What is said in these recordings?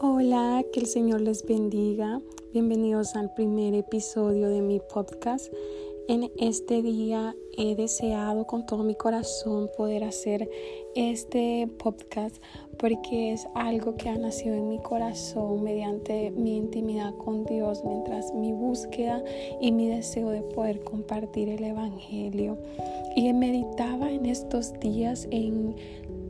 Hola, que el Señor les bendiga. Bienvenidos al primer episodio de mi podcast. En este día he deseado con todo mi corazón poder hacer este podcast porque es algo que ha nacido en mi corazón mediante mi intimidad con Dios, mientras mi búsqueda y mi deseo de poder compartir el Evangelio. Y meditaba en estos días en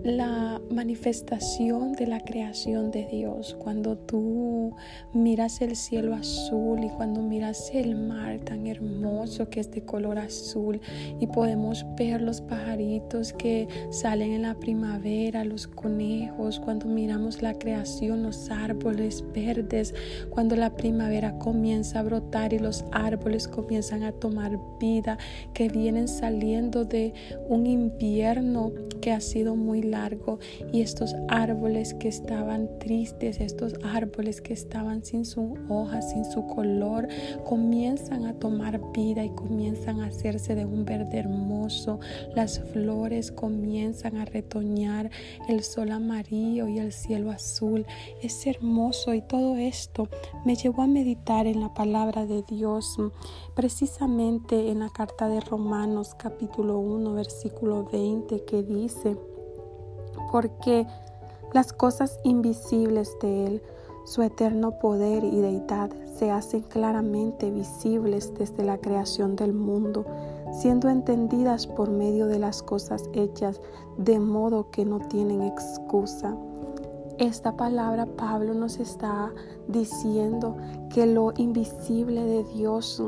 la manifestación de la creación de Dios. Cuando tú miras el cielo azul y cuando miras el mar tan hermoso que es de color azul y podemos ver los pajaritos que salen en la primavera, los conejos, cuando miramos la creación, los árboles verdes, cuando la primavera comienza a brotar y los árboles comienzan a tomar vida, que vienen saliendo de un invierno que ha sido muy largo y estos árboles que estaban tristes, estos árboles que estaban sin su hoja, sin su color, comienzan a tomar vida y comienzan a hacerse de un verde hermoso. Las flores comienzan a retoñar, el sol amarillo y el cielo azul. Es hermoso y todo esto me llevó a meditar en la palabra de Dios, precisamente en la carta de Romanos capítulo 1 versículo 20 que dice, porque las cosas invisibles de Él, su eterno poder y deidad, se hacen claramente visibles desde la creación del mundo, siendo entendidas por medio de las cosas hechas, de modo que no tienen excusa. Esta palabra Pablo nos está diciendo que lo invisible de Dios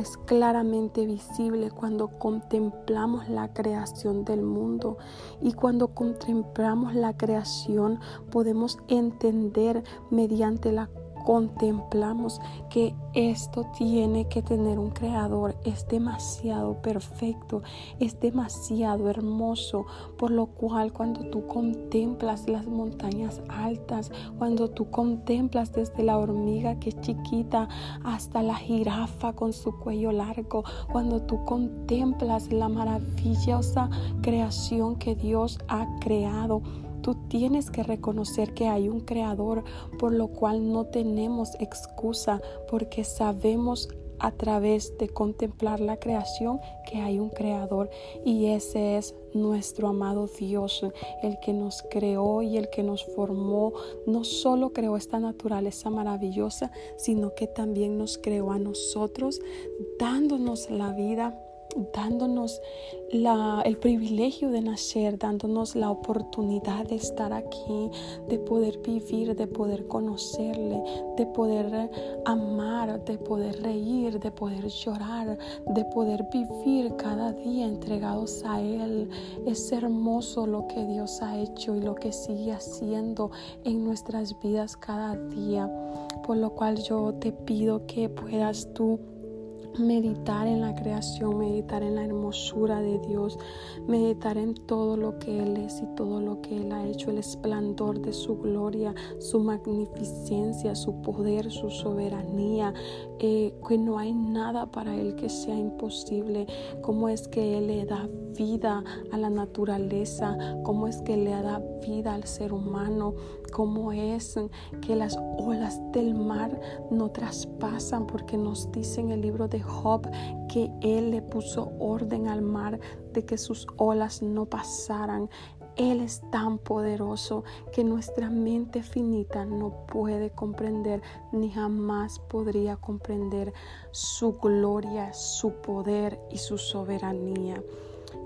es claramente visible cuando contemplamos la creación del mundo. Y cuando contemplamos la creación podemos entender mediante la contemplamos que esto tiene que tener un creador, es demasiado perfecto, es demasiado hermoso, por lo cual cuando tú contemplas las montañas altas, cuando tú contemplas desde la hormiga que es chiquita hasta la jirafa con su cuello largo, cuando tú contemplas la maravillosa creación que Dios ha creado, Tú tienes que reconocer que hay un creador, por lo cual no tenemos excusa, porque sabemos a través de contemplar la creación que hay un creador y ese es nuestro amado Dios, el que nos creó y el que nos formó. No solo creó esta naturaleza maravillosa, sino que también nos creó a nosotros, dándonos la vida dándonos el privilegio de nacer, dándonos la oportunidad de estar aquí, de poder vivir, de poder conocerle, de poder amar, de poder reír, de poder llorar, de poder vivir cada día entregados a Él. Es hermoso lo que Dios ha hecho y lo que sigue haciendo en nuestras vidas cada día, por lo cual yo te pido que puedas tú meditar en la creación, meditar en la hermosura de Dios, meditar en todo lo que Él es y todo lo que Él ha hecho, el esplendor de su gloria, su magnificencia, su poder, su soberanía, eh, que no hay nada para Él que sea imposible, cómo es que Él le da vida a la naturaleza, cómo es que le da vida al ser humano, cómo es que las olas del mar no traspasan, porque nos dice en el libro Job que Él le puso orden al mar de que sus olas no pasaran. Él es tan poderoso que nuestra mente finita no puede comprender ni jamás podría comprender su gloria, su poder y su soberanía.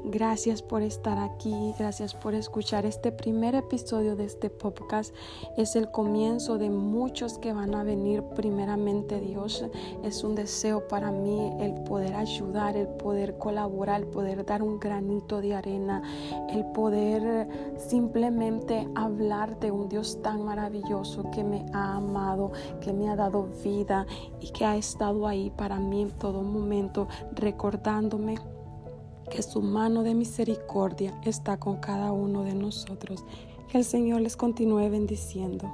Gracias por estar aquí, gracias por escuchar este primer episodio de este podcast. Es el comienzo de muchos que van a venir primeramente Dios. Es un deseo para mí el poder ayudar, el poder colaborar, el poder dar un granito de arena, el poder simplemente hablar de un Dios tan maravilloso que me ha amado, que me ha dado vida y que ha estado ahí para mí en todo momento recordándome que su mano de misericordia está con cada uno de nosotros. Que el Señor les continúe bendiciendo.